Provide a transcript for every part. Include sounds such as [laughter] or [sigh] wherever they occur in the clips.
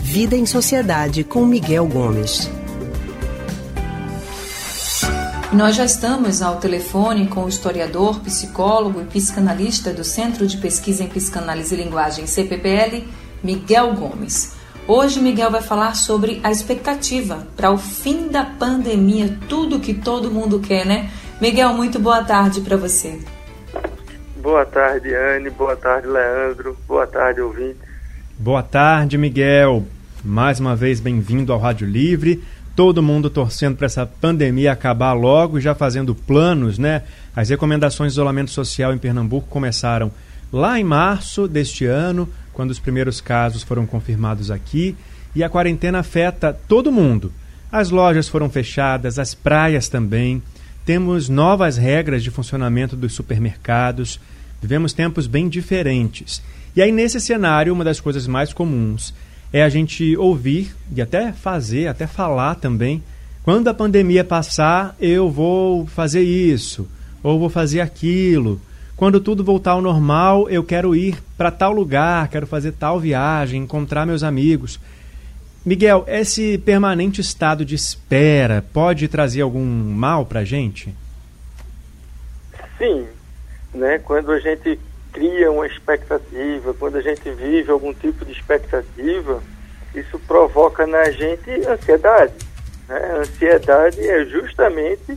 Vida em Sociedade com Miguel Gomes. Nós já estamos ao telefone com o historiador, psicólogo e psicanalista do Centro de Pesquisa em Psicanálise e Linguagem CPPL, Miguel Gomes. Hoje Miguel vai falar sobre a expectativa para o fim da pandemia, tudo que todo mundo quer, né? Miguel, muito boa tarde para você. Boa tarde, Anne. Boa tarde, Leandro. Boa tarde, ouvinte. Boa tarde, Miguel. Mais uma vez, bem-vindo ao Rádio Livre. Todo mundo torcendo para essa pandemia acabar logo e já fazendo planos, né? As recomendações de isolamento social em Pernambuco começaram lá em março deste ano, quando os primeiros casos foram confirmados aqui, e a quarentena afeta todo mundo. As lojas foram fechadas, as praias também. Temos novas regras de funcionamento dos supermercados. Vivemos tempos bem diferentes. E aí, nesse cenário, uma das coisas mais comuns é a gente ouvir e até fazer, até falar também. Quando a pandemia passar, eu vou fazer isso, ou vou fazer aquilo. Quando tudo voltar ao normal, eu quero ir para tal lugar, quero fazer tal viagem, encontrar meus amigos. Miguel, esse permanente estado de espera pode trazer algum mal para a gente? Sim, né? Quando a gente cria uma expectativa, quando a gente vive algum tipo de expectativa, isso provoca na gente ansiedade. Né? Ansiedade é justamente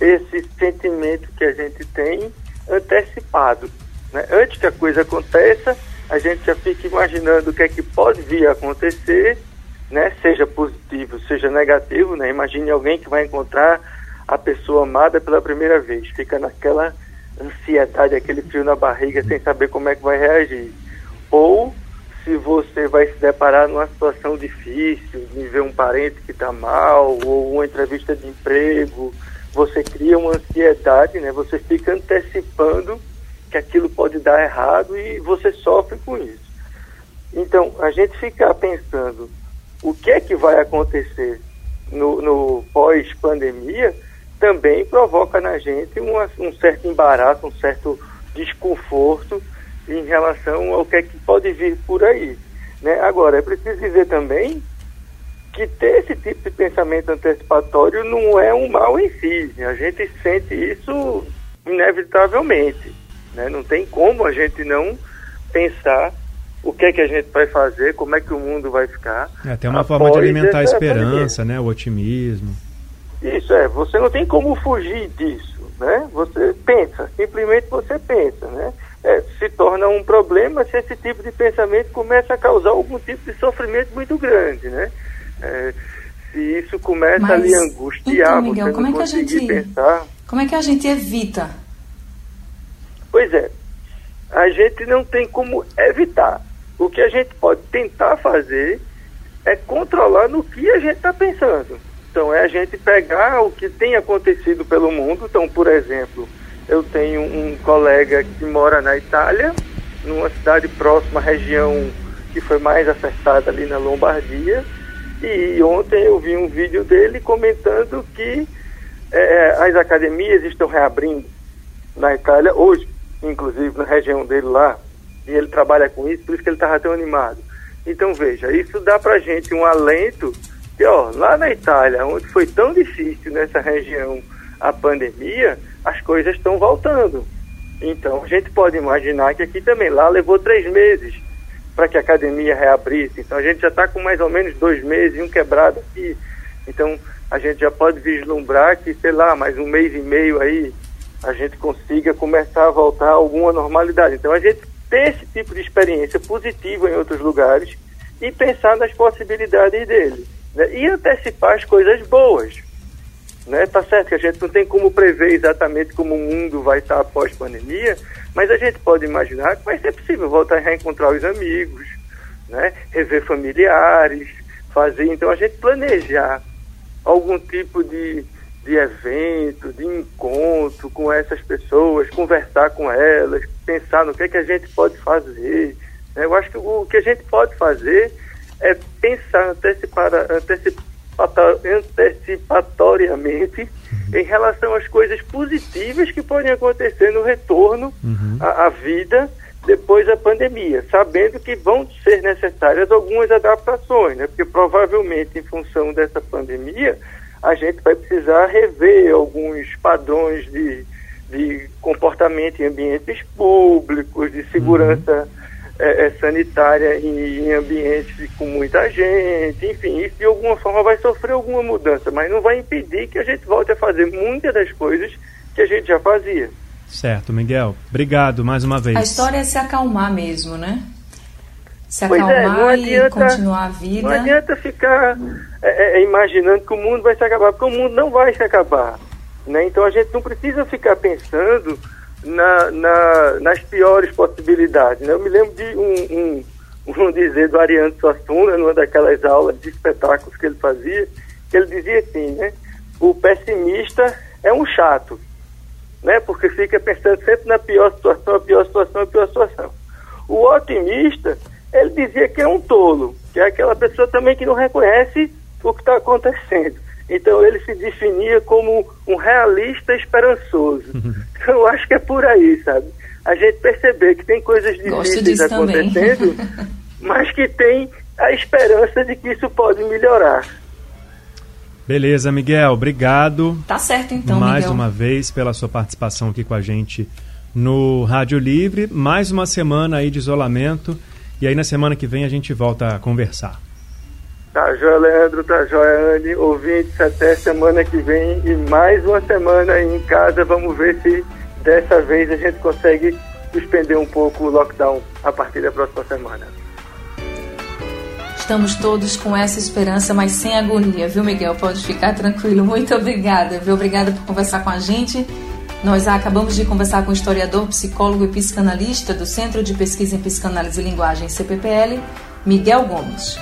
esse sentimento que a gente tem antecipado. Né? Antes que a coisa aconteça, a gente já fica imaginando o que é que pode vir a acontecer, né? seja positivo, seja negativo. Né? Imagine alguém que vai encontrar a pessoa amada pela primeira vez, fica naquela ansiedade, aquele frio na barriga, sem saber como é que vai reagir. Ou se você vai se deparar numa situação difícil, de ver um parente que está mal, ou uma entrevista de emprego, você cria uma ansiedade, né? Você fica antecipando que aquilo pode dar errado e você sofre com isso. Então, a gente ficar pensando o que é que vai acontecer no, no pós-pandemia também provoca na gente uma, um certo embaraço, um certo desconforto em relação ao que é que pode vir por aí. Né? Agora, é preciso dizer também que ter esse tipo de pensamento antecipatório não é um mal em si. A gente sente isso inevitavelmente. Né? Não tem como a gente não pensar o que é que a gente vai fazer, como é que o mundo vai ficar. É até uma forma de alimentar a esperança, né? o otimismo. Isso é, você não tem como fugir disso, né? Você pensa, simplesmente você pensa, né? É, se torna um problema se esse tipo de pensamento começa a causar algum tipo de sofrimento muito grande, né? É, se isso começa Mas, a lhe angustiar, então, Miguel, você como não é que a gente, pensar. Como é que a gente evita? Pois é, a gente não tem como evitar. O que a gente pode tentar fazer é controlar no que a gente está pensando. Então, é a gente pegar o que tem acontecido pelo mundo. Então, por exemplo, eu tenho um colega que mora na Itália, numa cidade próxima à região que foi mais afetada ali na Lombardia. E ontem eu vi um vídeo dele comentando que é, as academias estão reabrindo na Itália hoje, inclusive na região dele lá. E ele trabalha com isso, por isso que ele estava tão animado. Então veja, isso dá para gente um alento e, ó, lá na Itália, onde foi tão difícil nessa região a pandemia, as coisas estão voltando. Então, a gente pode imaginar que aqui também, lá levou três meses para que a academia reabrisse. Então, a gente já está com mais ou menos dois meses, um quebrado aqui. Então, a gente já pode vislumbrar que, sei lá, mais um mês e meio aí, a gente consiga começar a voltar a alguma normalidade. Então, a gente ter esse tipo de experiência positiva em outros lugares e pensar nas possibilidades dele né? e antecipar as coisas boas. Né? Tá certo que a gente não tem como prever exatamente como o mundo vai estar após pandemia, mas a gente pode imaginar que vai ser possível voltar a reencontrar os amigos, né? rever familiares, fazer. Então a gente planejar algum tipo de, de evento, de encontro com essas pessoas, conversar com elas, pensar no que, é que a gente pode fazer. Né? Eu acho que o que a gente pode fazer é pensar antecipatoriamente uhum. em relação às coisas positivas que podem acontecer no retorno uhum. à, à, vida depois da pandemia, sabendo que vão ser necessárias algumas adaptações, né? porque provavelmente em função dessa pandemia a gente vai precisar rever alguns padrões de, de comportamento em ambientes públicos, de segurança uhum. É, sanitária em, em, ambientes com muita gente, enfim, isso de alguma forma vai sofrer alguma mudança, mas não vai impedir que a gente volte a fazer muitas das coisas que a gente já fazia. Certo, Miguel. Obrigado mais uma vez. A história é se acalmar mesmo, né? Se acalmar é, não adianta, e continuar a vida. Não adianta ficar é, é, imaginando que o mundo vai se acabar, porque o mundo não vai se acabar. Né? Então a gente não precisa ficar pensando na, na, nas piores possibilidades. Né? Eu me lembro de um, um, [laughs] um dizer do Ariano Suassuna, numa daquelas aulas de espetáculos que ele fazia, que ele dizia assim, né? O pessimista é um chato, né? Porque fica pensando sempre na pior situação, a pior situação, a pior situação. O otimista, ele dizia que é um tolo, que é aquela pessoa também que não reconhece o que está acontecendo. Então ele se definia como um realista esperançoso. Então [laughs] eu acho que é por aí, sabe? A gente perceber que tem coisas difíceis acontecendo, [laughs] mas que tem a esperança de que isso pode melhorar. Beleza, Miguel, obrigado. Tá certo então, Mais Miguel. uma vez pela sua participação aqui com a gente no Rádio Livre. Mais uma semana aí de isolamento e aí na semana que vem a gente volta a conversar. Tá joia, Leandro, tá joia, Anne. Ouvintes, até semana que vem e mais uma semana aí em casa. Vamos ver se dessa vez a gente consegue suspender um pouco o lockdown a partir da próxima semana. Estamos todos com essa esperança, mas sem agonia, viu, Miguel? Pode ficar tranquilo. Muito obrigada, viu? Obrigada por conversar com a gente. Nós acabamos de conversar com o historiador, psicólogo e psicanalista do Centro de Pesquisa em Psicanálise e Linguagem, CPPL, Miguel Gomes.